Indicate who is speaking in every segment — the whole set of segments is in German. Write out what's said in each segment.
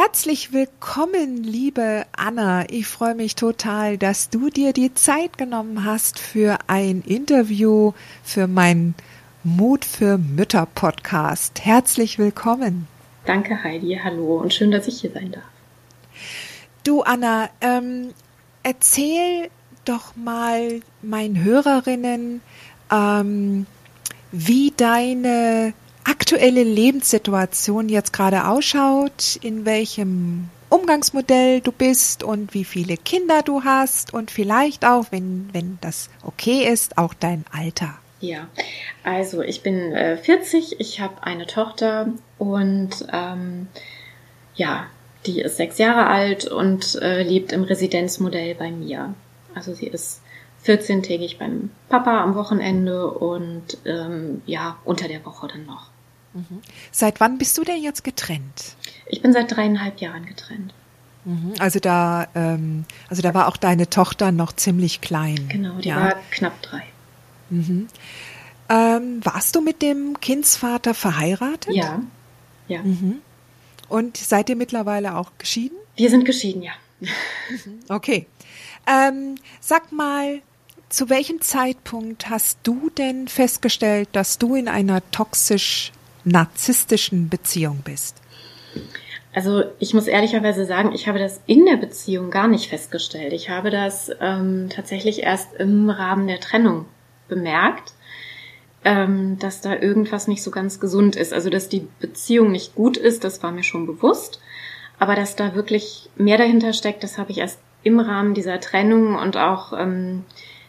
Speaker 1: Herzlich willkommen, liebe Anna. Ich freue mich total, dass du dir die Zeit genommen hast für ein Interview für meinen Mut für Mütter Podcast. Herzlich willkommen.
Speaker 2: Danke, Heidi. Hallo und schön, dass ich hier sein darf.
Speaker 1: Du, Anna, ähm, erzähl doch mal meinen Hörerinnen, ähm, wie deine aktuelle Lebenssituation jetzt gerade ausschaut, in welchem Umgangsmodell du bist und wie viele Kinder du hast und vielleicht auch, wenn, wenn das okay ist, auch dein Alter.
Speaker 2: Ja, also ich bin äh, 40, ich habe eine Tochter und ähm, ja, die ist sechs Jahre alt und äh, lebt im Residenzmodell bei mir. Also sie ist 14-tägig beim Papa am Wochenende und ähm, ja, unter der Woche dann noch.
Speaker 1: Mhm. Seit wann bist du denn jetzt getrennt?
Speaker 2: Ich bin seit dreieinhalb Jahren getrennt.
Speaker 1: Mhm. Also da, ähm, also da war auch deine Tochter noch ziemlich klein.
Speaker 2: Genau, die ja. war knapp drei.
Speaker 1: Mhm. Ähm, warst du mit dem Kindsvater verheiratet?
Speaker 2: Ja, ja. Mhm.
Speaker 1: Und seid ihr mittlerweile auch geschieden?
Speaker 2: Wir sind geschieden, ja.
Speaker 1: Mhm. Okay. Ähm, sag mal, zu welchem Zeitpunkt hast du denn festgestellt, dass du in einer toxisch narzisstischen Beziehung bist?
Speaker 2: Also ich muss ehrlicherweise sagen, ich habe das in der Beziehung gar nicht festgestellt. Ich habe das ähm, tatsächlich erst im Rahmen der Trennung bemerkt, ähm, dass da irgendwas nicht so ganz gesund ist. Also dass die Beziehung nicht gut ist, das war mir schon bewusst. Aber dass da wirklich mehr dahinter steckt, das habe ich erst im Rahmen dieser Trennung und auch ähm,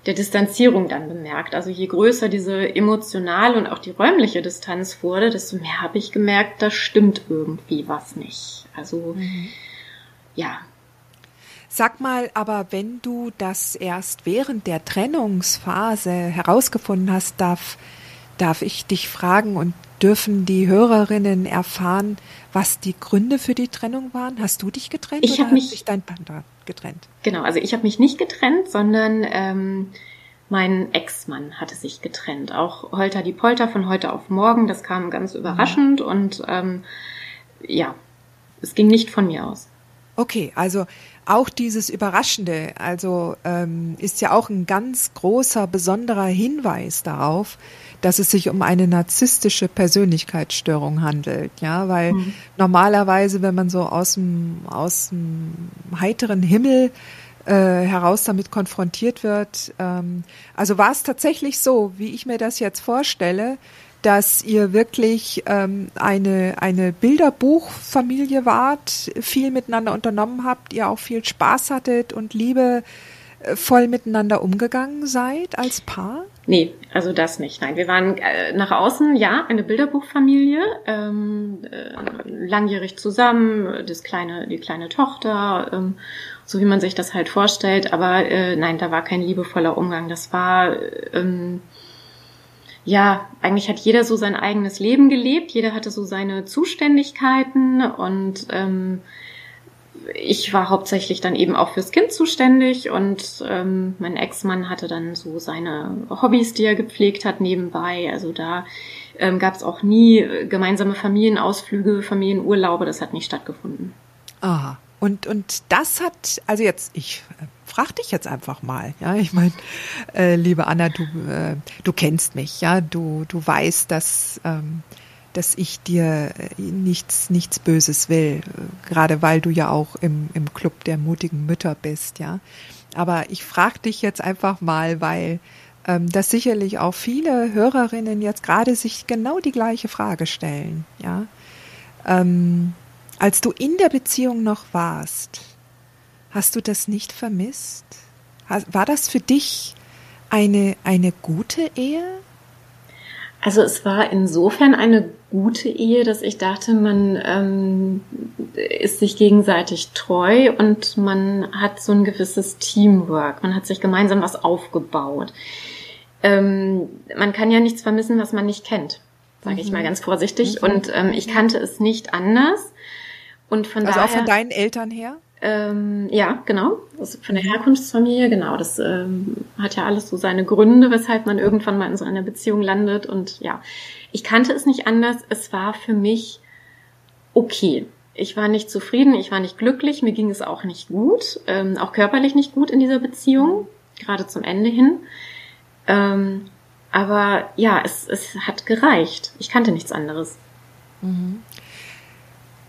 Speaker 2: der Distanzierung dann bemerkt. Also je größer diese emotionale und auch die räumliche Distanz wurde, desto mehr habe ich gemerkt, da stimmt irgendwie was nicht. Also mhm. ja.
Speaker 1: Sag mal, aber wenn du das erst während der Trennungsphase herausgefunden hast, darf, darf ich dich fragen und dürfen die Hörerinnen erfahren, was die Gründe für die Trennung waren? Hast du dich getrennt
Speaker 2: ich oder mich, hat sich
Speaker 1: dein Partner getrennt?
Speaker 2: Genau, also ich habe mich nicht getrennt, sondern ähm, mein Ex-Mann hatte sich getrennt. Auch Holter die Polter von heute auf morgen, das kam ganz überraschend mhm. und ähm, ja, es ging nicht von mir aus.
Speaker 1: Okay, also auch dieses Überraschende, also ähm, ist ja auch ein ganz großer, besonderer Hinweis darauf, dass es sich um eine narzisstische Persönlichkeitsstörung handelt, ja, weil mhm. normalerweise, wenn man so aus dem, aus dem heiteren Himmel äh, heraus damit konfrontiert wird, ähm, also war es tatsächlich so, wie ich mir das jetzt vorstelle, dass ihr wirklich ähm, eine, eine Bilderbuchfamilie wart, viel miteinander unternommen habt, ihr auch viel Spaß hattet und Liebe äh, voll miteinander umgegangen seid als Paar?
Speaker 2: Nee, also das nicht. Nein, wir waren äh, nach außen, ja, eine Bilderbuchfamilie, ähm, äh, langjährig zusammen, das kleine, die kleine Tochter, ähm, so wie man sich das halt vorstellt. Aber äh, nein, da war kein liebevoller Umgang. Das war ähm, ja, eigentlich hat jeder so sein eigenes Leben gelebt, jeder hatte so seine Zuständigkeiten und ähm, ich war hauptsächlich dann eben auch fürs Kind zuständig und ähm, mein Ex-Mann hatte dann so seine Hobbys, die er gepflegt hat nebenbei. Also da ähm, gab es auch nie gemeinsame Familienausflüge, Familienurlaube, das hat nicht stattgefunden.
Speaker 1: Aha. Und, und das hat, also jetzt, ich äh, frag dich jetzt einfach mal, ja, ich meine, äh, liebe Anna, du, äh, du kennst mich, ja, du, du weißt, dass ähm, dass ich dir äh, nichts, nichts Böses will, gerade weil du ja auch im, im Club der mutigen Mütter bist, ja. Aber ich frage dich jetzt einfach mal, weil ähm, das sicherlich auch viele Hörerinnen jetzt gerade sich genau die gleiche Frage stellen, ja. Ähm, als du in der Beziehung noch warst, hast du das nicht vermisst? War das für dich eine, eine gute Ehe?
Speaker 2: Also es war insofern eine gute Ehe, dass ich dachte, man ähm, ist sich gegenseitig treu und man hat so ein gewisses Teamwork. Man hat sich gemeinsam was aufgebaut. Ähm, man kann ja nichts vermissen, was man nicht kennt, sage ich mal mhm. ganz vorsichtig. Mhm. Und ähm, ich kannte es nicht anders. Und von
Speaker 1: also
Speaker 2: daher,
Speaker 1: auch von deinen Eltern her?
Speaker 2: Ähm, ja, genau. Also von der Herkunftsfamilie, genau. Das ähm, hat ja alles so seine Gründe, weshalb man irgendwann mal in so einer Beziehung landet. Und ja, ich kannte es nicht anders. Es war für mich okay. Ich war nicht zufrieden, ich war nicht glücklich, mir ging es auch nicht gut, ähm, auch körperlich nicht gut in dieser Beziehung, gerade zum Ende hin. Ähm, aber ja, es, es hat gereicht. Ich kannte nichts anderes.
Speaker 1: Mhm.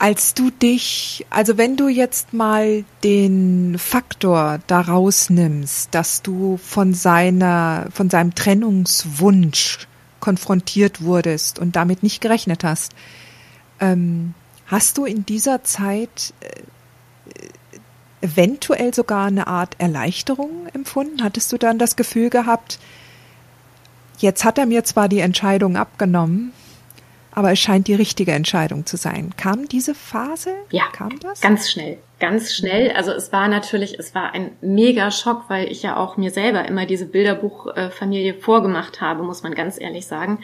Speaker 1: Als du dich, also wenn du jetzt mal den Faktor daraus nimmst, dass du von seiner, von seinem Trennungswunsch konfrontiert wurdest und damit nicht gerechnet hast, ähm, hast du in dieser Zeit äh, eventuell sogar eine Art Erleichterung empfunden? Hattest du dann das Gefühl gehabt, jetzt hat er mir zwar die Entscheidung abgenommen, aber es scheint die richtige Entscheidung zu sein. Kam diese Phase?
Speaker 2: Ja, kam das? Ganz schnell, ganz schnell. Also es war natürlich, es war ein mega Schock, weil ich ja auch mir selber immer diese Bilderbuchfamilie vorgemacht habe, muss man ganz ehrlich sagen.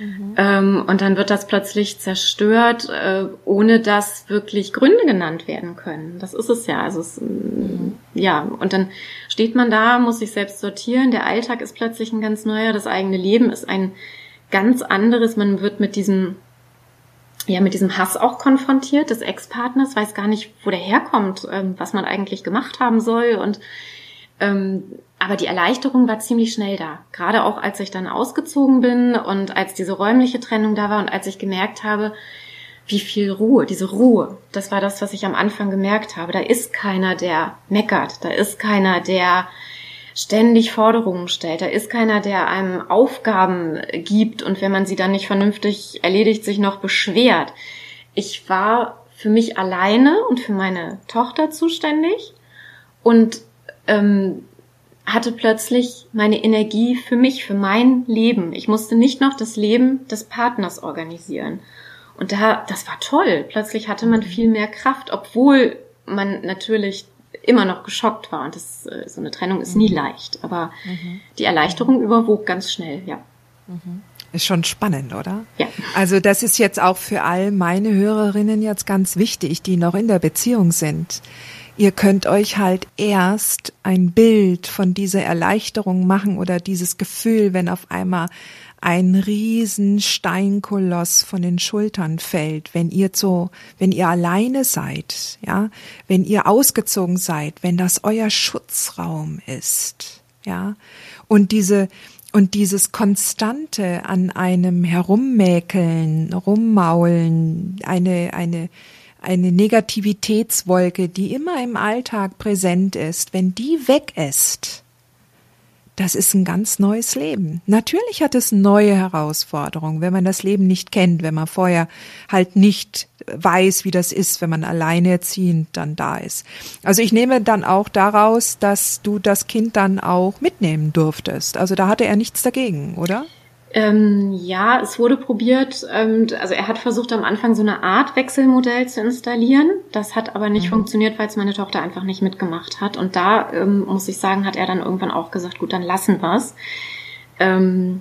Speaker 2: Mhm. Ähm, und dann wird das plötzlich zerstört, äh, ohne dass wirklich Gründe genannt werden können. Das ist es ja. Also es, mhm. ja, und dann steht man da, muss sich selbst sortieren. Der Alltag ist plötzlich ein ganz neuer. Das eigene Leben ist ein ganz anderes. Man wird mit diesem, ja, mit diesem Hass auch konfrontiert des Ex-Partners, weiß gar nicht, wo der herkommt, ähm, was man eigentlich gemacht haben soll und ähm, aber die Erleichterung war ziemlich schnell da. Gerade auch als ich dann ausgezogen bin und als diese räumliche Trennung da war und als ich gemerkt habe, wie viel Ruhe, diese Ruhe, das war das, was ich am Anfang gemerkt habe. Da ist keiner, der meckert, da ist keiner, der ständig Forderungen stellt. Da ist keiner, der einem Aufgaben gibt und wenn man sie dann nicht vernünftig erledigt, sich noch beschwert. Ich war für mich alleine und für meine Tochter zuständig und ähm, hatte plötzlich meine Energie für mich, für mein Leben. Ich musste nicht noch das Leben des Partners organisieren. Und da, das war toll. Plötzlich hatte man viel mehr Kraft, obwohl man natürlich immer noch geschockt war. Und das, äh, so eine Trennung ist nie mhm. leicht. Aber mhm. die Erleichterung überwog ganz schnell, ja.
Speaker 1: Mhm. Ist schon spannend, oder?
Speaker 2: Ja.
Speaker 1: Also das ist jetzt auch für all meine Hörerinnen jetzt ganz wichtig, die noch in der Beziehung sind. Ihr könnt euch halt erst ein Bild von dieser Erleichterung machen oder dieses Gefühl, wenn auf einmal ein riesen Steinkoloss von den Schultern fällt, wenn ihr so, wenn ihr alleine seid, ja, wenn ihr ausgezogen seid, wenn das euer Schutzraum ist, ja, und diese, und dieses konstante an einem herummäkeln, rummaulen, eine, eine, eine Negativitätswolke, die immer im Alltag präsent ist, wenn die weg ist, das ist ein ganz neues Leben. Natürlich hat es neue Herausforderungen, wenn man das Leben nicht kennt, wenn man vorher halt nicht weiß, wie das ist, wenn man alleinerziehend dann da ist. Also ich nehme dann auch daraus, dass du das Kind dann auch mitnehmen durftest. Also da hatte er nichts dagegen, oder?
Speaker 2: Ähm, ja, es wurde probiert. Ähm, also er hat versucht am Anfang so eine Art Wechselmodell zu installieren. Das hat aber nicht mhm. funktioniert, weil es meine Tochter einfach nicht mitgemacht hat. Und da ähm, muss ich sagen, hat er dann irgendwann auch gesagt, gut, dann lassen wir's. Ähm,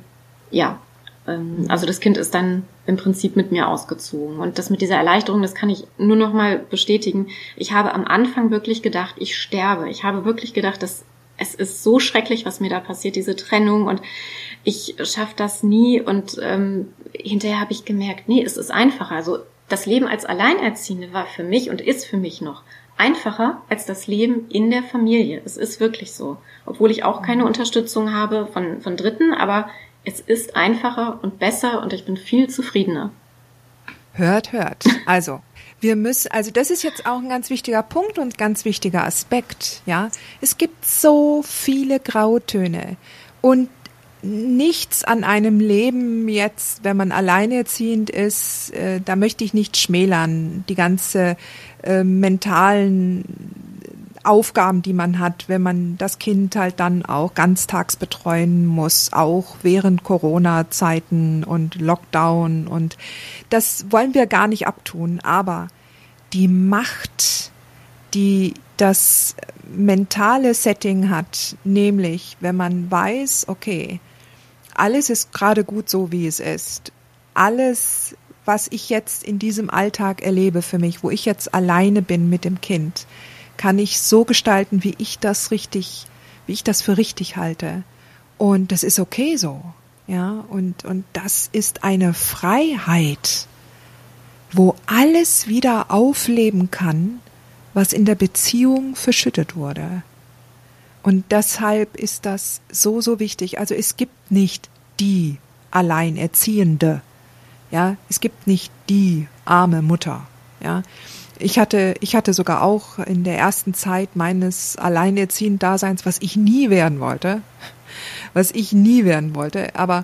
Speaker 2: ja, ähm, also das Kind ist dann im Prinzip mit mir ausgezogen. Und das mit dieser Erleichterung, das kann ich nur noch mal bestätigen. Ich habe am Anfang wirklich gedacht, ich sterbe. Ich habe wirklich gedacht, dass es ist so schrecklich, was mir da passiert, diese Trennung und ich schaffe das nie und ähm, hinterher habe ich gemerkt, nee, es ist einfacher. Also das Leben als Alleinerziehende war für mich und ist für mich noch einfacher als das Leben in der Familie. Es ist wirklich so. Obwohl ich auch keine Unterstützung habe von, von Dritten, aber es ist einfacher und besser und ich bin viel zufriedener.
Speaker 1: Hört, hört. Also, wir müssen, also das ist jetzt auch ein ganz wichtiger Punkt und ganz wichtiger Aspekt, ja. Es gibt so viele Grautöne und nichts an einem Leben jetzt, wenn man alleinerziehend ist, äh, da möchte ich nicht schmälern. Die ganze äh, mentalen Aufgaben, die man hat, wenn man das Kind halt dann auch ganztags betreuen muss, auch während Corona-Zeiten und Lockdown und das wollen wir gar nicht abtun, aber die Macht, die das mentale Setting hat, nämlich wenn man weiß, okay, alles ist gerade gut so, wie es ist. Alles, was ich jetzt in diesem Alltag erlebe für mich, wo ich jetzt alleine bin mit dem Kind, kann ich so gestalten, wie ich das richtig, wie ich das für richtig halte. Und das ist okay so. Ja, und, und das ist eine Freiheit, wo alles wieder aufleben kann, was in der Beziehung verschüttet wurde. Und deshalb ist das so, so wichtig. Also es gibt nicht die Alleinerziehende. Ja, es gibt nicht die arme Mutter. Ja, ich hatte, ich hatte sogar auch in der ersten Zeit meines alleinerziehenden Daseins, was ich nie werden wollte, was ich nie werden wollte, aber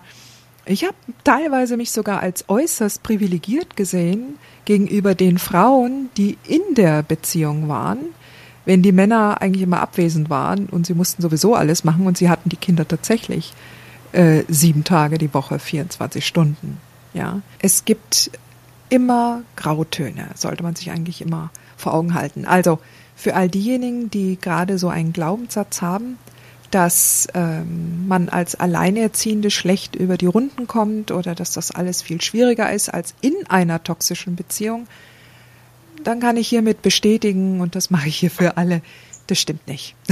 Speaker 1: ich habe teilweise mich sogar als äußerst privilegiert gesehen gegenüber den Frauen, die in der Beziehung waren, wenn die Männer eigentlich immer abwesend waren und sie mussten sowieso alles machen und sie hatten die Kinder tatsächlich äh, sieben Tage die Woche, 24 Stunden. Ja, es gibt immer Grautöne, sollte man sich eigentlich immer vor Augen halten. Also für all diejenigen, die gerade so einen Glaubenssatz haben, dass ähm, man als Alleinerziehende schlecht über die Runden kommt oder dass das alles viel schwieriger ist als in einer toxischen Beziehung, dann kann ich hiermit bestätigen, und das mache ich hier für alle, das stimmt nicht.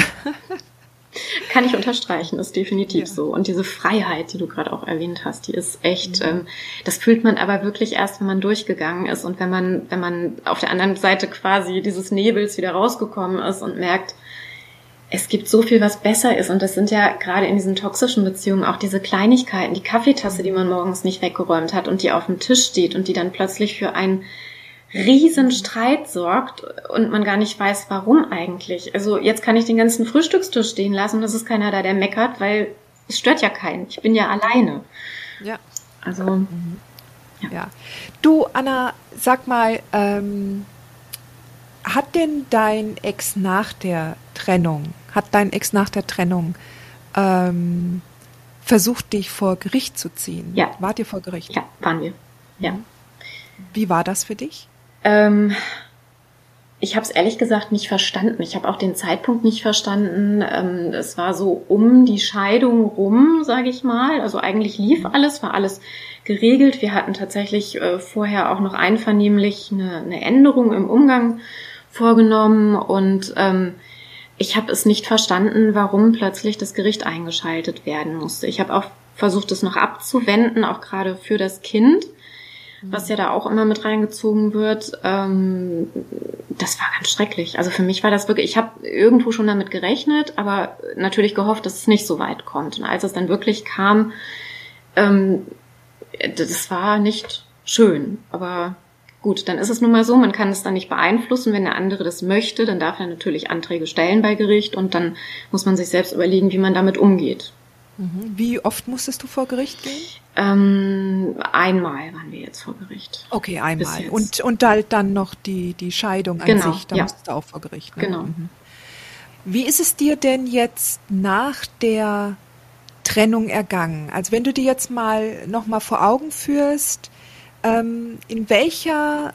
Speaker 2: Kann ich unterstreichen, ist definitiv ja. so. Und diese Freiheit, die du gerade auch erwähnt hast, die ist echt, mhm. ähm, das fühlt man aber wirklich erst, wenn man durchgegangen ist und wenn man, wenn man auf der anderen Seite quasi dieses Nebels wieder rausgekommen ist und merkt, es gibt so viel, was besser ist. Und das sind ja gerade in diesen toxischen Beziehungen auch diese Kleinigkeiten, die Kaffeetasse, die man morgens nicht weggeräumt hat und die auf dem Tisch steht und die dann plötzlich für ein Riesenstreit sorgt und man gar nicht weiß, warum eigentlich. Also jetzt kann ich den ganzen Frühstückstisch stehen lassen und es ist keiner da, der meckert, weil es stört ja keinen. Ich bin ja alleine.
Speaker 1: Ja. Also. Mhm. Ja. ja. Du, Anna, sag mal, ähm, hat denn dein Ex nach der Trennung, hat dein Ex nach der Trennung ähm, versucht, dich vor Gericht zu ziehen?
Speaker 2: Ja.
Speaker 1: Wart ihr vor Gericht?
Speaker 2: Ja, waren wir. Ja.
Speaker 1: Wie war das für dich?
Speaker 2: Ähm, ich habe es ehrlich gesagt nicht verstanden. Ich habe auch den Zeitpunkt nicht verstanden. Ähm, es war so um die Scheidung rum, sage ich mal. Also eigentlich lief alles, war alles geregelt. Wir hatten tatsächlich äh, vorher auch noch einvernehmlich eine, eine Änderung im Umgang vorgenommen und ähm, ich habe es nicht verstanden, warum plötzlich das Gericht eingeschaltet werden musste. Ich habe auch versucht, es noch abzuwenden, auch gerade für das Kind was ja da auch immer mit reingezogen wird, ähm, das war ganz schrecklich. Also für mich war das wirklich, ich habe irgendwo schon damit gerechnet, aber natürlich gehofft, dass es nicht so weit kommt. Und als es dann wirklich kam, ähm, das war nicht schön. Aber gut, dann ist es nun mal so, man kann es dann nicht beeinflussen. Wenn der andere das möchte, dann darf er natürlich Anträge stellen bei Gericht und dann muss man sich selbst überlegen, wie man damit umgeht.
Speaker 1: Mhm. Wie oft musstest du vor Gericht gehen?
Speaker 2: Ähm, einmal waren wir jetzt vor Gericht.
Speaker 1: Okay, einmal. Und, und halt dann noch die, die Scheidung an
Speaker 2: genau,
Speaker 1: sich, da
Speaker 2: ja.
Speaker 1: musstest du auch vor Gericht. Ne?
Speaker 2: Genau. Mhm.
Speaker 1: Wie ist es dir denn jetzt nach der Trennung ergangen? Also wenn du dir jetzt mal nochmal vor Augen führst, ähm, in welcher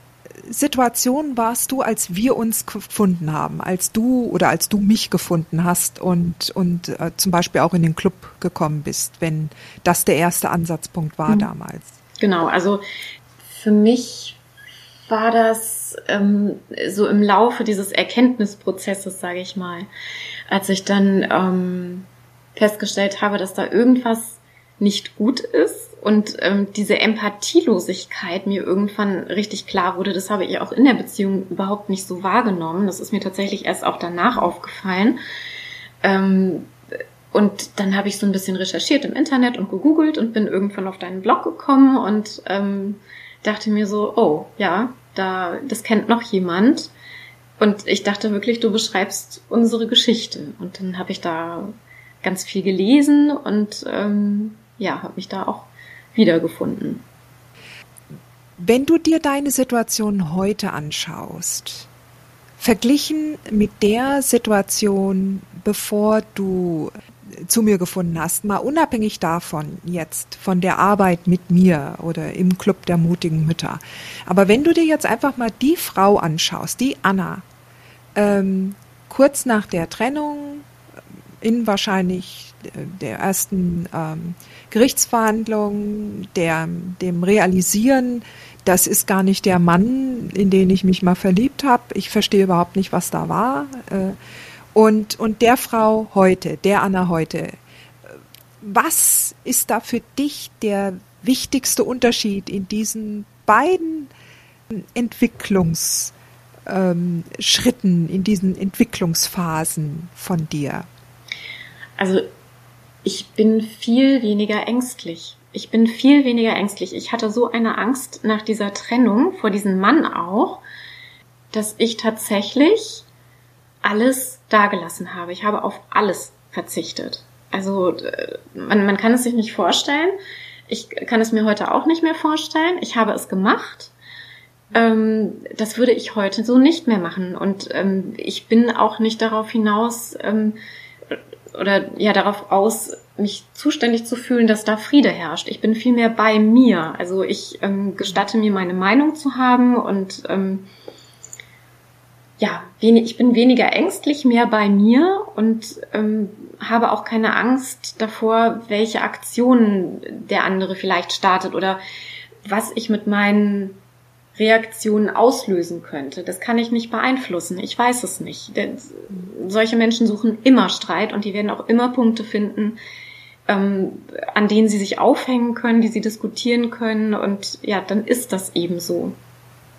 Speaker 1: Situation warst du, als wir uns gefunden haben, als du oder als du mich gefunden hast und, und äh, zum Beispiel auch in den Club gekommen bist, wenn das der erste Ansatzpunkt war mhm. damals?
Speaker 2: Genau, also für mich war das ähm, so im Laufe dieses Erkenntnisprozesses, sage ich mal, als ich dann ähm, festgestellt habe, dass da irgendwas nicht gut ist und ähm, diese Empathielosigkeit mir irgendwann richtig klar wurde, das habe ich auch in der Beziehung überhaupt nicht so wahrgenommen. Das ist mir tatsächlich erst auch danach aufgefallen. Ähm, und dann habe ich so ein bisschen recherchiert im Internet und gegoogelt und bin irgendwann auf deinen Blog gekommen und ähm, dachte mir so, oh ja, da das kennt noch jemand. Und ich dachte wirklich, du beschreibst unsere Geschichte. Und dann habe ich da ganz viel gelesen und ähm, ja, habe mich da auch wiedergefunden.
Speaker 1: Wenn du dir deine Situation heute anschaust, verglichen mit der Situation, bevor du zu mir gefunden hast, mal unabhängig davon jetzt, von der Arbeit mit mir oder im Club der mutigen Mütter. Aber wenn du dir jetzt einfach mal die Frau anschaust, die Anna, ähm, kurz nach der Trennung, in wahrscheinlich der ersten ähm, Gerichtsverhandlung, der, dem Realisieren das ist gar nicht der Mann, in den ich mich mal verliebt habe. Ich verstehe überhaupt nicht, was da war. Äh, und, und der Frau heute, der Anna heute, was ist da für dich der wichtigste Unterschied in diesen beiden Entwicklungsschritten, ähm, in diesen Entwicklungsphasen von dir?
Speaker 2: Also ich bin viel weniger ängstlich ich bin viel weniger ängstlich. Ich hatte so eine Angst nach dieser Trennung vor diesem Mann auch, dass ich tatsächlich alles dagelassen habe. Ich habe auf alles verzichtet. Also äh, man, man kann es sich nicht vorstellen. Ich kann es mir heute auch nicht mehr vorstellen. Ich habe es gemacht. Ähm, das würde ich heute so nicht mehr machen. Und ähm, ich bin auch nicht darauf hinaus ähm, oder ja darauf aus, mich zuständig zu fühlen, dass da Friede herrscht. Ich bin viel mehr bei mir. Also ich ähm, gestatte mir meine Meinung zu haben und ähm, ja, ich bin weniger ängstlich, mehr bei mir und ähm, habe auch keine Angst davor, welche Aktionen der andere vielleicht startet oder was ich mit meinen Reaktionen auslösen könnte. Das kann ich nicht beeinflussen. Ich weiß es nicht. Denn solche Menschen suchen immer Streit und die werden auch immer Punkte finden, ähm, an denen sie sich aufhängen können, die sie diskutieren können. Und ja, dann ist das eben so.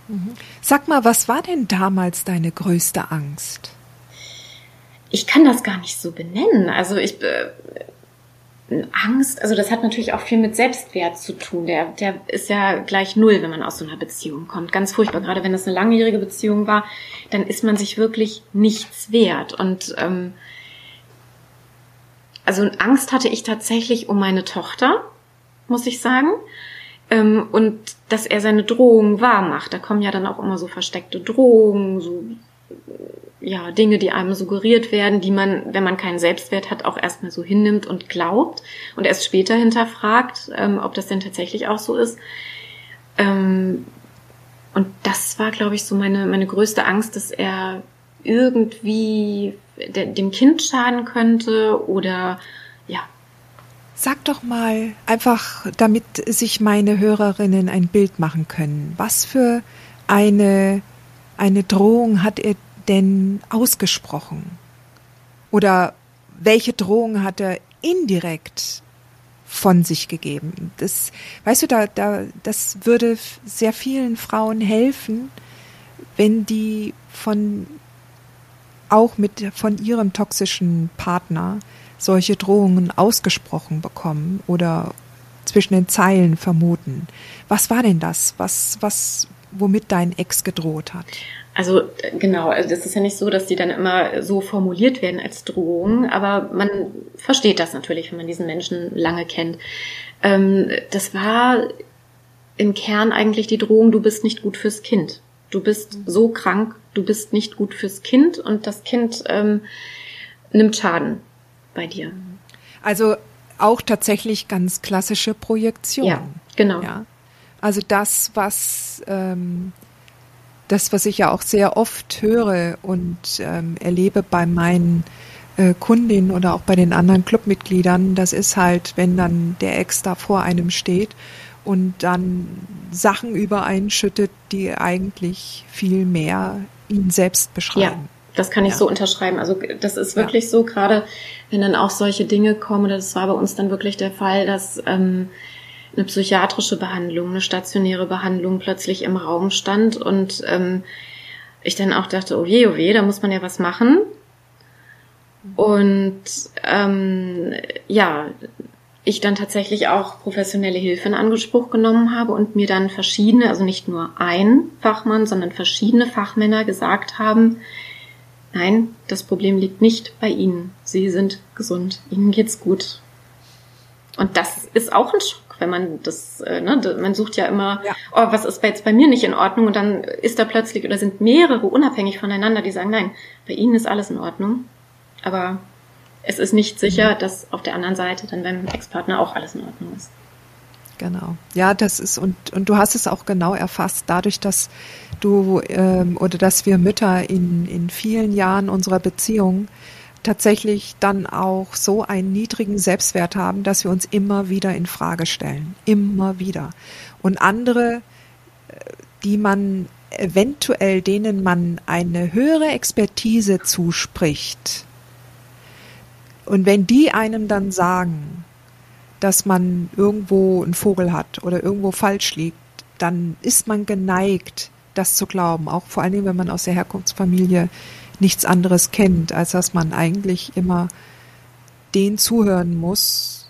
Speaker 1: Mhm. Sag mal, was war denn damals deine größte Angst?
Speaker 2: Ich kann das gar nicht so benennen. Also ich, äh, Angst, also das hat natürlich auch viel mit Selbstwert zu tun. Der, der ist ja gleich null, wenn man aus so einer Beziehung kommt. Ganz furchtbar. Gerade wenn das eine langjährige Beziehung war, dann ist man sich wirklich nichts wert. Und ähm, also Angst hatte ich tatsächlich um meine Tochter, muss ich sagen. Ähm, und dass er seine Drohungen wahr macht. Da kommen ja dann auch immer so versteckte Drohungen, so ja, Dinge, die einem suggeriert werden, die man, wenn man keinen Selbstwert hat, auch erstmal so hinnimmt und glaubt und erst später hinterfragt, ähm, ob das denn tatsächlich auch so ist. Ähm, und das war, glaube ich, so meine, meine größte Angst, dass er irgendwie de dem Kind schaden könnte oder ja.
Speaker 1: Sag doch mal, einfach damit sich meine Hörerinnen ein Bild machen können, was für eine, eine Drohung hat er denn ausgesprochen? Oder welche Drohung hat er indirekt von sich gegeben? Das, weißt du, da, da, das würde sehr vielen Frauen helfen, wenn die von, auch mit, von ihrem toxischen Partner solche Drohungen ausgesprochen bekommen oder zwischen den Zeilen vermuten. Was war denn das? Was, was, womit dein Ex gedroht hat?
Speaker 2: Also genau, also das ist ja nicht so, dass die dann immer so formuliert werden als Drohung, aber man versteht das natürlich, wenn man diesen Menschen lange kennt. Ähm, das war im Kern eigentlich die Drohung, du bist nicht gut fürs Kind. Du bist so krank, du bist nicht gut fürs Kind und das Kind ähm, nimmt Schaden bei dir.
Speaker 1: Also auch tatsächlich ganz klassische Projektion.
Speaker 2: Ja, genau. Ja.
Speaker 1: Also das, was ähm, das, was ich ja auch sehr oft höre und ähm, erlebe bei meinen äh, Kundinnen oder auch bei den anderen Clubmitgliedern, das ist halt, wenn dann der Ex da vor einem steht und dann Sachen über einen schüttet, die eigentlich viel mehr ihn selbst beschreiben. Ja,
Speaker 2: das kann ich ja. so unterschreiben. Also das ist wirklich ja. so, gerade wenn dann auch solche Dinge kommen, das war bei uns dann wirklich der Fall, dass ähm, eine psychiatrische Behandlung, eine stationäre Behandlung plötzlich im Raum stand und ähm, ich dann auch dachte, oh je, oh je, da muss man ja was machen. Und ähm, ja, ich dann tatsächlich auch professionelle Hilfe in Anspruch genommen habe und mir dann verschiedene, also nicht nur ein Fachmann, sondern verschiedene Fachmänner gesagt haben, nein, das Problem liegt nicht bei Ihnen. Sie sind gesund, Ihnen geht's gut. Und das ist auch ein Schock, wenn man das, äh, ne, man sucht ja immer, ja. oh, was ist jetzt bei mir nicht in Ordnung? Und dann ist da plötzlich oder sind mehrere unabhängig voneinander, die sagen, nein, bei ihnen ist alles in Ordnung. Aber es ist nicht sicher, mhm. dass auf der anderen Seite dann beim Ex-Partner auch alles in Ordnung ist.
Speaker 1: Genau. Ja, das ist und und du hast es auch genau erfasst, dadurch, dass du ähm, oder dass wir Mütter in in vielen Jahren unserer Beziehung tatsächlich dann auch so einen niedrigen Selbstwert haben, dass wir uns immer wieder in Frage stellen, immer wieder. Und andere, äh, die man eventuell denen man eine höhere Expertise zuspricht, und wenn die einem dann sagen, dass man irgendwo einen Vogel hat oder irgendwo falsch liegt, dann ist man geneigt, das zu glauben. Auch vor allen Dingen, wenn man aus der Herkunftsfamilie nichts anderes kennt, als dass man eigentlich immer den zuhören muss,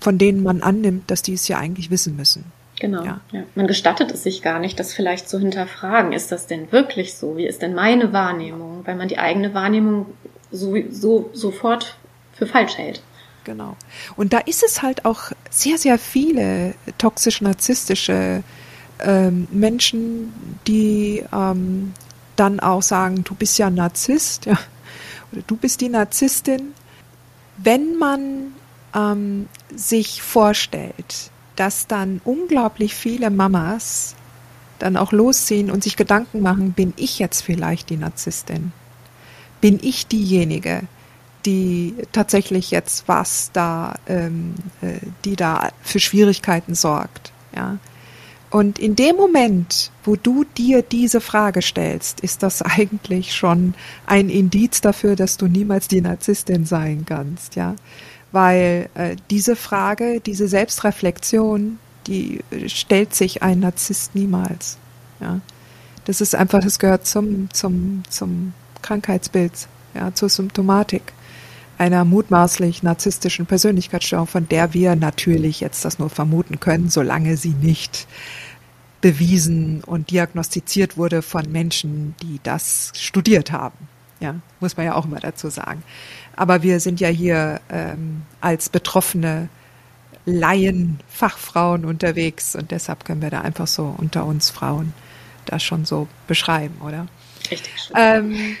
Speaker 1: von denen man annimmt, dass die es ja eigentlich wissen müssen.
Speaker 2: Genau. Ja. ja. Man gestattet es sich gar nicht, das vielleicht zu hinterfragen. Ist das denn wirklich so? Wie ist denn meine Wahrnehmung? Weil man die eigene Wahrnehmung so, so, sofort für falsch hält.
Speaker 1: Genau. Und da ist es halt auch sehr, sehr viele toxisch-narzisstische ähm, Menschen, die ähm, dann auch sagen, du bist ja Narzisst, ja, oder du bist die Narzisstin. Wenn man ähm, sich vorstellt, dass dann unglaublich viele Mamas dann auch losziehen und sich Gedanken machen, bin ich jetzt vielleicht die Narzisstin? Bin ich diejenige, die tatsächlich jetzt was da, ähm, äh, die da für Schwierigkeiten sorgt? Ja. Und in dem Moment, wo du dir diese Frage stellst, ist das eigentlich schon ein Indiz dafür, dass du niemals die Narzisstin sein kannst, ja weil äh, diese Frage, diese Selbstreflexion, die stellt sich ein Narzisst niemals. Ja, das ist einfach, das gehört zum zum zum Krankheitsbild, ja, zur Symptomatik einer mutmaßlich narzisstischen Persönlichkeitsstörung, von der wir natürlich jetzt das nur vermuten können, solange sie nicht bewiesen und diagnostiziert wurde von Menschen, die das studiert haben. Ja, muss man ja auch immer dazu sagen. Aber wir sind ja hier ähm, als betroffene Laien, Fachfrauen unterwegs und deshalb können wir da einfach so unter uns Frauen das schon so beschreiben, oder?
Speaker 2: Richtig.
Speaker 1: Ähm,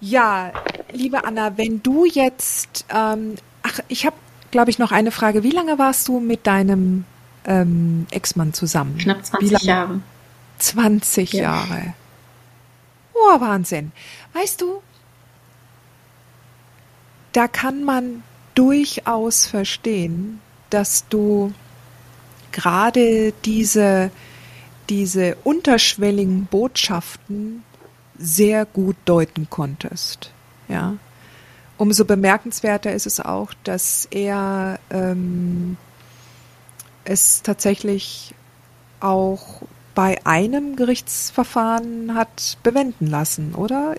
Speaker 1: ja, liebe Anna, wenn du jetzt, ähm, ach, ich habe, glaube ich, noch eine Frage. Wie lange warst du mit deinem ähm, Ex-Mann zusammen?
Speaker 2: Knapp 20 Jahre.
Speaker 1: 20 ja. Jahre. Oh, Wahnsinn. Weißt du, da kann man durchaus verstehen, dass du gerade diese, diese unterschwelligen Botschaften sehr gut deuten konntest. Ja. Umso bemerkenswerter ist es auch, dass er ähm, es tatsächlich auch bei einem Gerichtsverfahren hat bewenden lassen, oder?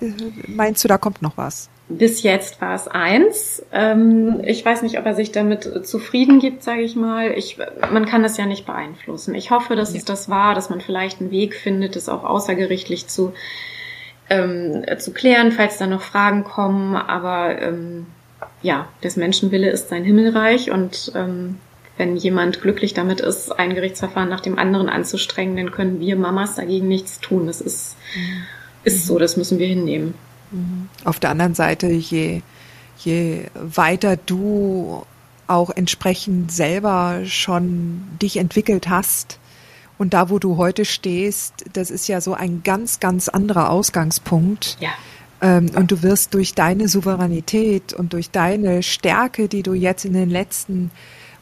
Speaker 1: Meinst du, da kommt noch was?
Speaker 2: Bis jetzt war es eins. Ähm, ich weiß nicht, ob er sich damit zufrieden gibt, sage ich mal. Ich, man kann das ja nicht beeinflussen. Ich hoffe, dass ja. es das war, dass man vielleicht einen Weg findet, es auch außergerichtlich zu, ähm, zu klären, falls da noch Fragen kommen. Aber ähm, ja, des Menschenwille ist sein Himmelreich und ähm, wenn jemand glücklich damit ist, ein Gerichtsverfahren nach dem anderen anzustrengen, dann können wir Mamas dagegen nichts tun. Das ist, mhm. ist so, das müssen wir hinnehmen.
Speaker 1: Auf der anderen Seite, je, je weiter du auch entsprechend selber schon dich entwickelt hast und da, wo du heute stehst, das ist ja so ein ganz, ganz anderer Ausgangspunkt.
Speaker 2: Ja.
Speaker 1: Ähm, und du wirst durch deine Souveränität und durch deine Stärke, die du jetzt in den letzten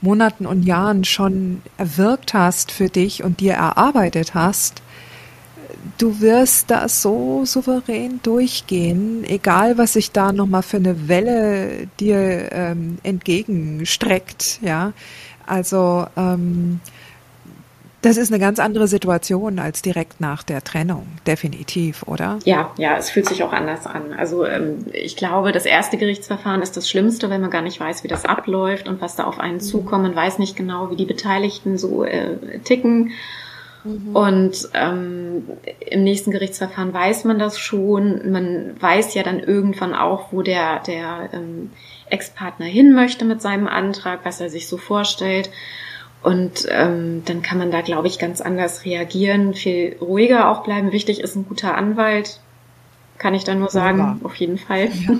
Speaker 1: Monaten und Jahren schon erwirkt hast für dich und dir erarbeitet hast, du wirst da so souverän durchgehen, egal was sich da nochmal für eine Welle dir ähm, entgegenstreckt, ja. Also ähm, das ist eine ganz andere Situation als direkt nach der Trennung, definitiv, oder?
Speaker 2: Ja, ja, es fühlt sich auch anders an. Also ähm, ich glaube, das erste Gerichtsverfahren ist das Schlimmste, wenn man gar nicht weiß, wie das abläuft und was da auf einen mhm. zukommt. Man weiß nicht genau, wie die Beteiligten so äh, ticken. Mhm. Und ähm, im nächsten Gerichtsverfahren weiß man das schon. Man weiß ja dann irgendwann auch, wo der, der ähm, Ex-Partner hin möchte mit seinem Antrag, was er sich so vorstellt. Und ähm, dann kann man da, glaube ich, ganz anders reagieren, viel ruhiger auch bleiben. Wichtig ist ein guter Anwalt, kann ich da nur sagen, ja. auf jeden Fall. Ja.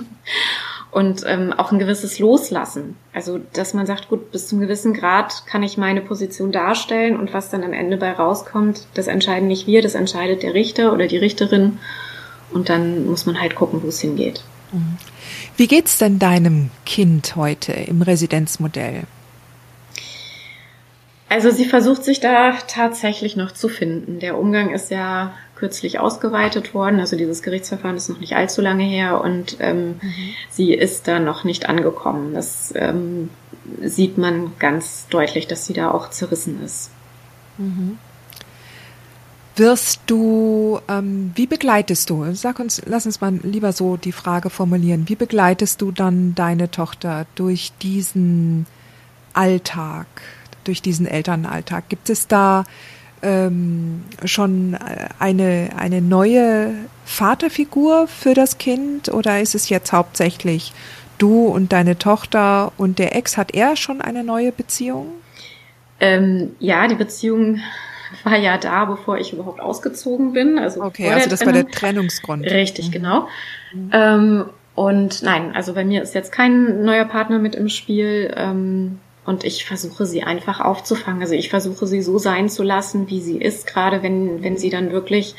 Speaker 2: Und ähm, auch ein gewisses Loslassen. Also, dass man sagt, gut, bis zum gewissen Grad kann ich meine Position darstellen und was dann am Ende bei rauskommt, das entscheiden nicht wir, das entscheidet der Richter oder die Richterin. Und dann muss man halt gucken, wo es hingeht. Mhm.
Speaker 1: Wie geht's denn deinem Kind heute im Residenzmodell?
Speaker 2: Also sie versucht sich da tatsächlich noch zu finden. Der Umgang ist ja kürzlich ausgeweitet worden. Also dieses Gerichtsverfahren ist noch nicht allzu lange her und ähm, mhm. sie ist da noch nicht angekommen. Das ähm, sieht man ganz deutlich, dass sie da auch zerrissen ist. Mhm.
Speaker 1: Wirst du, ähm, wie begleitest du, sag uns, lass uns mal lieber so die Frage formulieren, wie begleitest du dann deine Tochter durch diesen Alltag, durch diesen Elternalltag? Gibt es da ähm, schon eine, eine neue Vaterfigur für das Kind oder ist es jetzt hauptsächlich du und deine Tochter und der Ex? Hat er schon eine neue Beziehung?
Speaker 2: Ähm, ja, die Beziehung war ja da, bevor ich überhaupt ausgezogen bin. Also
Speaker 1: okay, also das Trennung. war der Trennungsgrund.
Speaker 2: Richtig, mhm. genau. Mhm. Ähm, und nein, also bei mir ist jetzt kein neuer Partner mit im Spiel. Ähm, und ich versuche sie einfach aufzufangen. Also ich versuche sie so sein zu lassen, wie sie ist, gerade wenn, wenn sie dann wirklich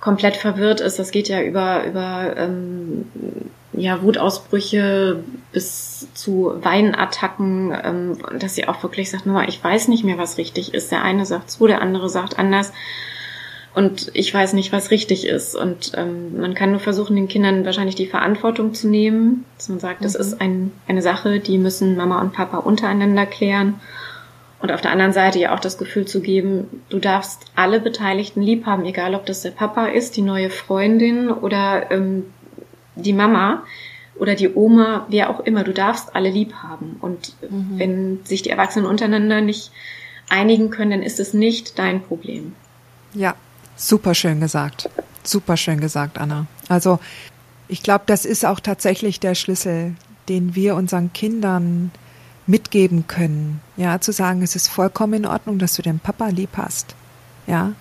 Speaker 2: komplett verwirrt ist. Das geht ja über, über ähm, ja, Wutausbrüche bis zu Weinattacken, ähm, dass sie auch wirklich sagt, nur ich weiß nicht mehr, was richtig ist. Der eine sagt so, der andere sagt anders und ich weiß nicht, was richtig ist. Und ähm, man kann nur versuchen, den Kindern wahrscheinlich die Verantwortung zu nehmen, dass man sagt, mhm. das ist ein, eine Sache, die müssen Mama und Papa untereinander klären. Und auf der anderen Seite ja auch das Gefühl zu geben, du darfst alle Beteiligten lieb haben, egal ob das der Papa ist, die neue Freundin oder ähm, die Mama oder die Oma, wer auch immer, du darfst alle lieb haben. Und mhm. wenn sich die Erwachsenen untereinander nicht einigen können, dann ist es nicht dein Problem.
Speaker 1: Ja, Super schön gesagt. Super schön gesagt, Anna. Also ich glaube, das ist auch tatsächlich der Schlüssel, den wir unseren Kindern mitgeben können. Ja, zu sagen, es ist vollkommen in Ordnung, dass du den Papa lieb hast. Ja,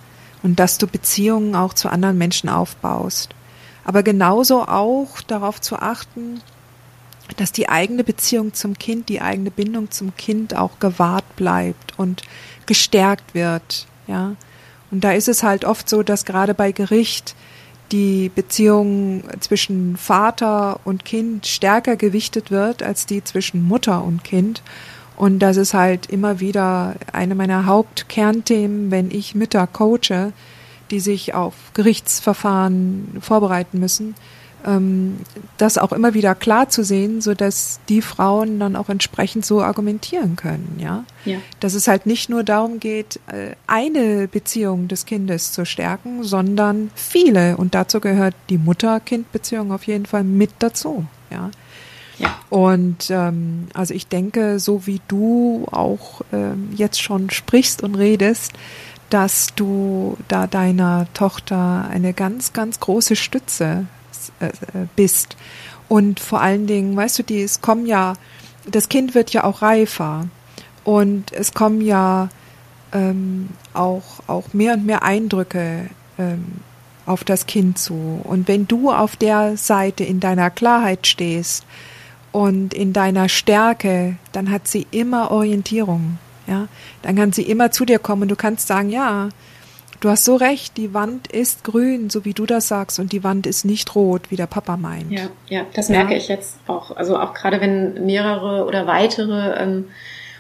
Speaker 1: und dass du Beziehungen auch zu anderen Menschen aufbaust. Aber genauso auch darauf zu achten, dass die eigene Beziehung zum Kind, die eigene Bindung zum Kind auch gewahrt bleibt und gestärkt wird. Ja, und da ist es halt oft so, dass gerade bei Gericht die Beziehung zwischen Vater und Kind stärker gewichtet wird als die zwischen Mutter und Kind. Und das ist halt immer wieder eine meiner Hauptkernthemen, wenn ich Mütter coache, die sich auf Gerichtsverfahren vorbereiten müssen, das auch immer wieder klar zu sehen, so dass die Frauen dann auch entsprechend so argumentieren können, ja? ja. Dass es halt nicht nur darum geht, äh, eine Beziehung des Kindes zu stärken, sondern viele. Und dazu gehört die Mutter-Kind-Beziehung auf jeden Fall mit dazu, ja. Ja. Und ähm, also ich denke, so wie du auch ähm, jetzt schon sprichst und redest, dass du da deiner Tochter eine ganz, ganz große Stütze bist. Und vor allen Dingen, weißt du, die, es kommen ja, das Kind wird ja auch reifer und es kommen ja ähm, auch, auch mehr und mehr Eindrücke ähm, auf das Kind zu. Und wenn du auf der Seite in deiner Klarheit stehst und in deiner Stärke, dann hat sie immer Orientierung. Ja, dann kann sie immer zu dir kommen und du kannst sagen, ja, Du hast so recht, die Wand ist grün, so wie du das sagst, und die Wand ist nicht rot, wie der Papa meint.
Speaker 2: Ja, ja, das merke ja. ich jetzt auch. Also auch gerade wenn mehrere oder weitere ähm,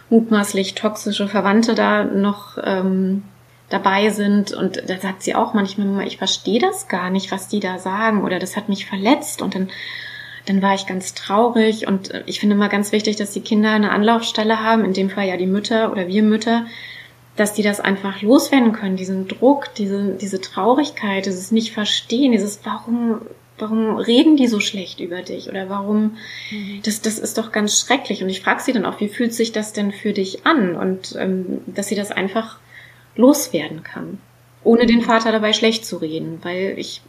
Speaker 2: mutmaßlich toxische Verwandte da noch ähm, dabei sind und da sagt sie auch manchmal, ich verstehe das gar nicht, was die da sagen oder das hat mich verletzt und dann dann war ich ganz traurig und ich finde immer ganz wichtig, dass die Kinder eine Anlaufstelle haben, in dem Fall ja die Mütter oder wir Mütter, dass die das einfach loswerden können, diesen Druck, diese, diese Traurigkeit, dieses Nicht-Verstehen, dieses Warum, warum reden die so schlecht über dich oder warum, mhm. das, das ist doch ganz schrecklich. Und ich frage sie dann auch, wie fühlt sich das denn für dich an? Und ähm, dass sie das einfach loswerden kann. ohne den Vater dabei schlecht zu reden, weil ich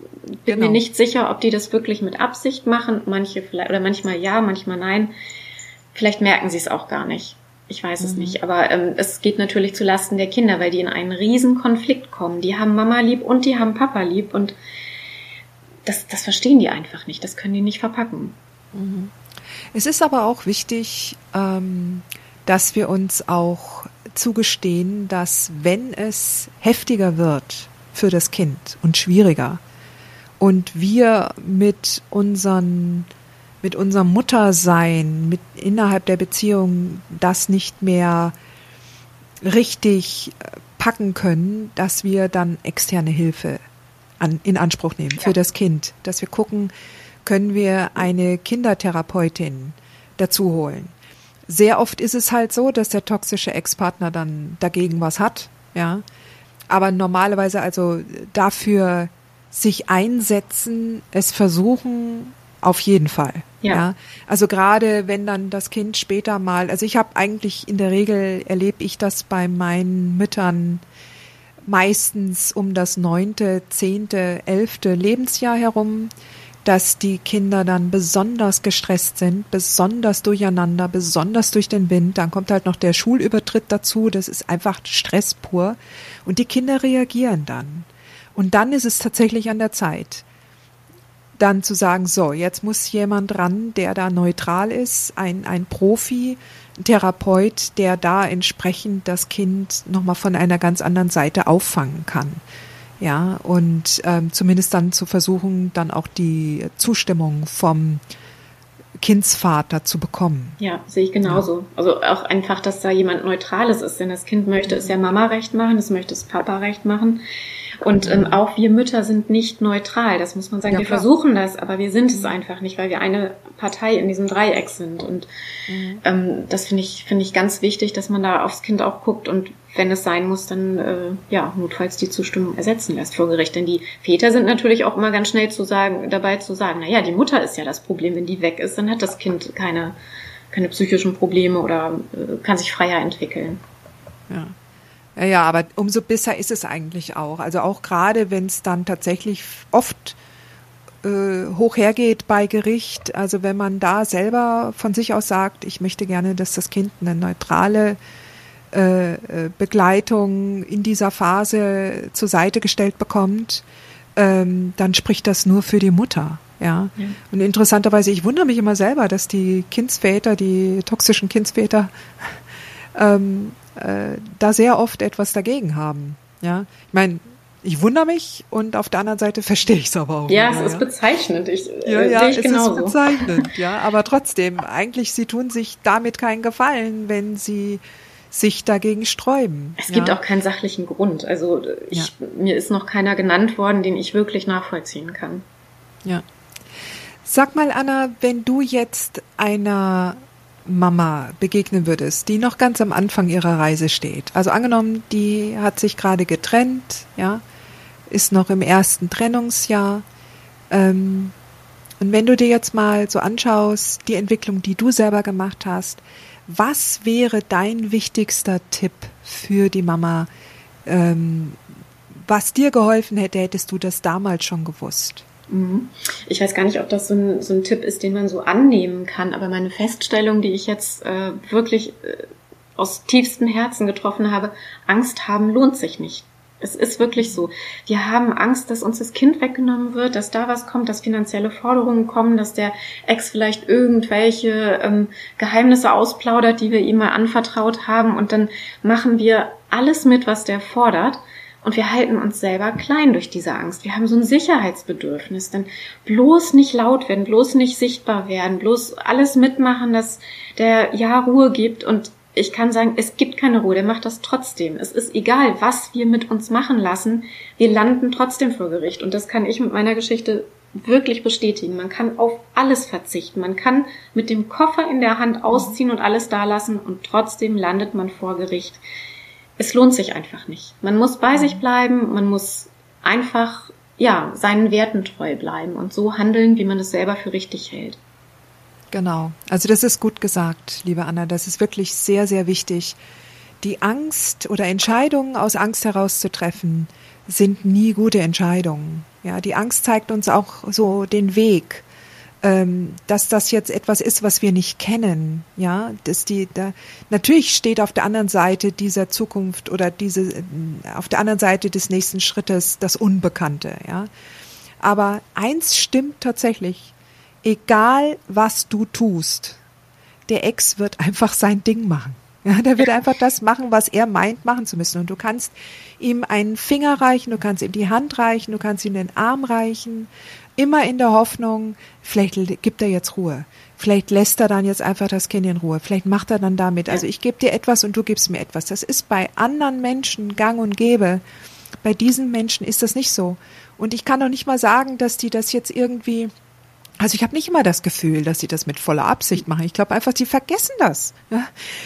Speaker 2: bin genau. mir nicht sicher, ob die das wirklich mit Absicht machen. Manche vielleicht oder manchmal ja, manchmal nein. Vielleicht merken sie es auch gar nicht. Ich weiß es mhm. nicht. Aber ähm, es geht natürlich zu Lasten der Kinder, weil die in einen riesen Konflikt kommen. Die haben Mama lieb und die haben Papa lieb und das, das verstehen die einfach nicht. Das können die nicht verpacken.
Speaker 1: Mhm. Es ist aber auch wichtig, ähm, dass wir uns auch zugestehen, dass wenn es heftiger wird für das Kind und schwieriger und wir mit unseren mit unserem Muttersein, mit innerhalb der Beziehung das nicht mehr richtig äh, packen können, dass wir dann externe Hilfe an, in Anspruch nehmen für das Kind, dass wir gucken, können wir eine Kindertherapeutin dazu holen. Sehr oft ist es halt so, dass der toxische Ex-Partner dann dagegen was hat, ja. Aber normalerweise also dafür sich einsetzen, es versuchen, auf jeden Fall. Ja. ja. Also gerade wenn dann das Kind später mal, also ich habe eigentlich in der Regel erlebe ich das bei meinen Müttern meistens um das neunte, zehnte, elfte Lebensjahr herum, dass die Kinder dann besonders gestresst sind, besonders durcheinander, besonders durch den Wind. Dann kommt halt noch der Schulübertritt dazu. Das ist einfach Stress pur. Und die Kinder reagieren dann. Und dann ist es tatsächlich an der Zeit, dann zu sagen, so, jetzt muss jemand ran, der da neutral ist, ein, ein Profi, ein Therapeut, der da entsprechend das Kind nochmal von einer ganz anderen Seite auffangen kann. Ja, und ähm, zumindest dann zu versuchen, dann auch die Zustimmung vom Kindsvater zu bekommen.
Speaker 2: Ja, sehe ich genauso. Ja. Also auch einfach, dass da jemand Neutrales ist, denn das Kind möchte es ja Mama recht machen, es möchte es Papa recht machen. Und ähm, auch wir Mütter sind nicht neutral, das muss man sagen. Ja, wir klar. versuchen das, aber wir sind es einfach nicht, weil wir eine Partei in diesem Dreieck sind. Und mhm. ähm, das finde ich, finde ich ganz wichtig, dass man da aufs Kind auch guckt und wenn es sein muss, dann äh, ja, notfalls die Zustimmung ersetzen lässt vor Gericht. Denn die Väter sind natürlich auch immer ganz schnell zu sagen, dabei zu sagen, na ja, die Mutter ist ja das Problem, wenn die weg ist, dann hat das Kind keine, keine psychischen Probleme oder äh, kann sich freier entwickeln.
Speaker 1: Ja. Ja, ja, aber umso besser ist es eigentlich auch. Also auch gerade, wenn es dann tatsächlich oft äh, hoch hergeht bei Gericht, also wenn man da selber von sich aus sagt, ich möchte gerne, dass das Kind eine neutrale äh, äh Begleitung in dieser Phase zur Seite gestellt bekommt, ähm, dann spricht das nur für die Mutter. Ja. ja. Und interessanterweise, ich wundere mich immer selber, dass die Kindsväter, die toxischen Kindsväter, ähm, äh, da sehr oft etwas dagegen haben. Ja, ich meine, ich wundere mich und auf der anderen Seite verstehe ich es aber auch.
Speaker 2: Ja, wieder, es ist ja. bezeichnend. Ich,
Speaker 1: ja, äh, ja, ich es genauso. ist bezeichnend. Ja, aber trotzdem, eigentlich sie tun sich damit keinen Gefallen, wenn sie sich dagegen sträuben.
Speaker 2: Es gibt auch keinen sachlichen Grund. Also ich, mir ist noch keiner genannt worden, den ich wirklich nachvollziehen kann.
Speaker 1: Ja. Sag mal, Anna, wenn du jetzt einer Mama begegnen würdest, die noch ganz am Anfang ihrer Reise steht. Also angenommen, die hat sich gerade getrennt, ja, ist noch im ersten Trennungsjahr. Ähm, und wenn du dir jetzt mal so anschaust, die Entwicklung, die du selber gemacht hast, was wäre dein wichtigster Tipp für die Mama? Ähm, was dir geholfen hätte, hättest du das damals schon gewusst?
Speaker 2: Ich weiß gar nicht, ob das so ein, so ein Tipp ist, den man so annehmen kann, aber meine Feststellung, die ich jetzt äh, wirklich äh, aus tiefstem Herzen getroffen habe, Angst haben lohnt sich nicht. Es ist wirklich so. Wir haben Angst, dass uns das Kind weggenommen wird, dass da was kommt, dass finanzielle Forderungen kommen, dass der Ex vielleicht irgendwelche ähm, Geheimnisse ausplaudert, die wir ihm mal anvertraut haben. Und dann machen wir alles mit, was der fordert. Und wir halten uns selber klein durch diese Angst. Wir haben so ein Sicherheitsbedürfnis. Denn bloß nicht laut werden, bloß nicht sichtbar werden, bloß alles mitmachen, dass der Ja Ruhe gibt. Und ich kann sagen, es gibt keine Ruhe, der macht das trotzdem. Es ist egal, was wir mit uns machen lassen. Wir landen trotzdem vor Gericht. Und das kann ich mit meiner Geschichte wirklich bestätigen. Man kann auf alles verzichten. Man kann mit dem Koffer in der Hand ausziehen und alles dalassen und trotzdem landet man vor Gericht es lohnt sich einfach nicht. Man muss bei sich bleiben, man muss einfach, ja, seinen Werten treu bleiben und so handeln, wie man es selber für richtig hält.
Speaker 1: Genau. Also das ist gut gesagt, liebe Anna. Das ist wirklich sehr, sehr wichtig, die Angst oder Entscheidungen aus Angst heraus zu treffen, sind nie gute Entscheidungen. Ja, die Angst zeigt uns auch so den Weg, ähm, dass das jetzt etwas ist, was wir nicht kennen. Ja, dass die da natürlich steht auf der anderen Seite dieser Zukunft oder diese äh, auf der anderen Seite des nächsten Schrittes das Unbekannte. Ja, aber eins stimmt tatsächlich: Egal was du tust, der Ex wird einfach sein Ding machen. Ja, der wird einfach das machen, was er meint, machen zu müssen. Und du kannst ihm einen Finger reichen, du kannst ihm die Hand reichen, du kannst ihm den Arm reichen, immer in der Hoffnung, vielleicht gibt er jetzt Ruhe. Vielleicht lässt er dann jetzt einfach das Kind in Ruhe. Vielleicht macht er dann damit. Also ich gebe dir etwas und du gibst mir etwas. Das ist bei anderen Menschen gang und gäbe. Bei diesen Menschen ist das nicht so. Und ich kann doch nicht mal sagen, dass die das jetzt irgendwie also ich habe nicht immer das Gefühl, dass sie das mit voller Absicht machen. Ich glaube einfach, sie vergessen das.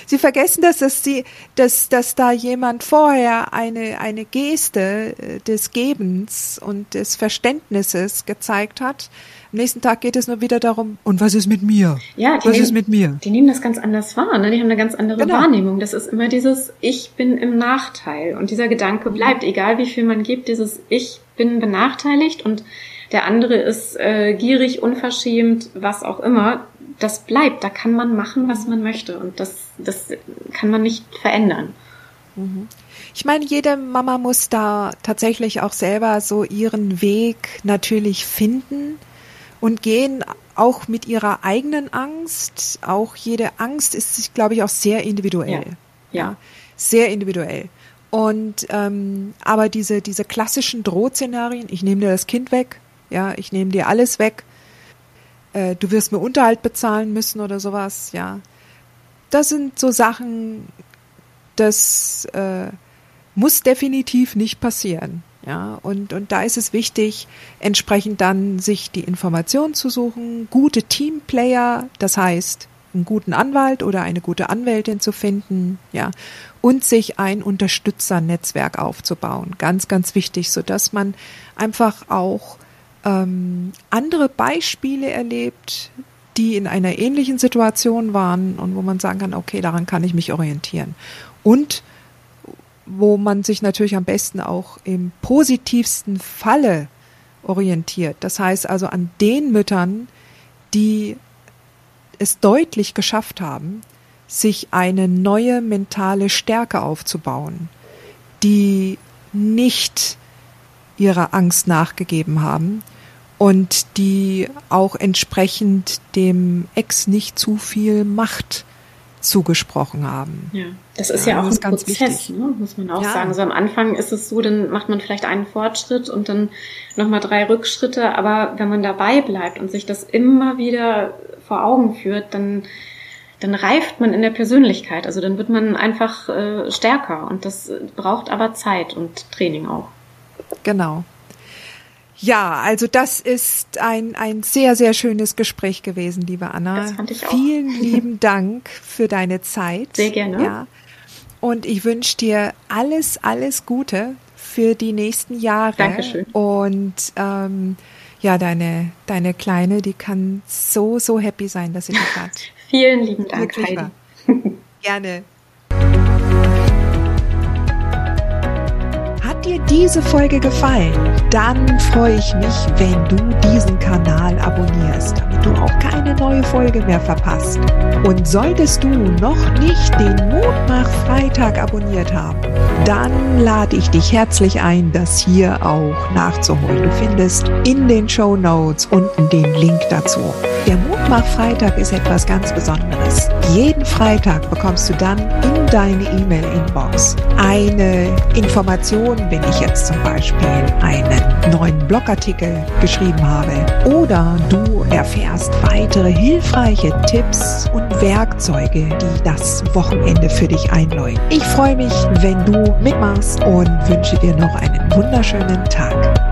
Speaker 1: Sie vergessen das, dass sie, dass, dass da jemand vorher eine eine Geste äh, des Gebens und des Verständnisses gezeigt hat. Am nächsten Tag geht es nur wieder darum, und was ist mit mir?
Speaker 2: Ja,
Speaker 1: was
Speaker 2: nehmen,
Speaker 1: ist mit mir?
Speaker 2: Die nehmen das ganz anders wahr. Ne? Die haben eine ganz andere genau. Wahrnehmung. Das ist immer dieses Ich bin im Nachteil. Und dieser Gedanke bleibt, egal wie viel man gibt, dieses Ich bin benachteiligt und der andere ist äh, gierig, unverschämt, was auch immer. Das bleibt, da kann man machen, was man möchte und das, das kann man nicht verändern.
Speaker 1: Mhm. Ich meine, jede Mama muss da tatsächlich auch selber so ihren Weg natürlich finden und gehen auch mit ihrer eigenen Angst. Auch jede Angst ist, glaube ich, auch sehr individuell. Ja. ja. Sehr individuell. Und ähm, aber diese diese klassischen Drohszenarien, ich nehme dir das Kind weg, ja, ich nehme dir alles weg. Äh, du wirst mir Unterhalt bezahlen müssen oder sowas. Ja, das sind so Sachen, das äh, muss definitiv nicht passieren. Ja, und, und da ist es wichtig, entsprechend dann sich die Informationen zu suchen, gute Teamplayer, das heißt, einen guten Anwalt oder eine gute Anwältin zu finden, ja, und sich ein Unterstützernetzwerk aufzubauen. Ganz, ganz wichtig, so dass man einfach auch ähm, andere Beispiele erlebt, die in einer ähnlichen Situation waren und wo man sagen kann, okay, daran kann ich mich orientieren. Und wo man sich natürlich am besten auch im positivsten Falle orientiert. Das heißt also an den Müttern, die es deutlich geschafft haben, sich eine neue mentale Stärke aufzubauen, die nicht ihrer Angst nachgegeben haben, und die auch entsprechend dem Ex nicht zu viel Macht zugesprochen haben.
Speaker 2: Ja, das ist ja, ja auch ein Prozess, ne, muss man auch ja. sagen. So am Anfang ist es so, dann macht man vielleicht einen Fortschritt und dann nochmal drei Rückschritte, aber wenn man dabei bleibt und sich das immer wieder vor Augen führt, dann dann reift man in der Persönlichkeit. Also dann wird man einfach äh, stärker und das braucht aber Zeit und Training auch.
Speaker 1: Genau, ja, also das ist ein, ein sehr, sehr schönes Gespräch gewesen, liebe Anna.
Speaker 2: Das fand ich
Speaker 1: auch. Vielen lieben Dank für deine Zeit.
Speaker 2: Sehr gerne.
Speaker 1: Ja. Und ich wünsche dir alles, alles Gute für die nächsten Jahre.
Speaker 2: Dankeschön.
Speaker 1: Und ähm, ja, deine, deine Kleine, die kann so, so happy sein, dass sie dich hat.
Speaker 2: Vielen lieben Dank, Heidi.
Speaker 1: Gerne. Dir diese Folge gefallen, dann freue ich mich, wenn du diesen Kanal abonnierst, du auch keine neue Folge mehr verpasst. Und solltest du noch nicht den Mutmach Freitag abonniert haben, dann lade ich dich herzlich ein, das hier auch nachzuholen. Du findest in den Show Notes unten den Link dazu. Der Mutmach Freitag ist etwas ganz Besonderes. Jeden Freitag bekommst du dann in deine E-Mail-Inbox eine Information, wenn ich jetzt zum Beispiel einen neuen Blogartikel geschrieben habe oder du erfährst weitere hilfreiche Tipps und Werkzeuge, die das Wochenende für dich einläuten. Ich freue mich, wenn du mitmachst und wünsche dir noch einen wunderschönen Tag.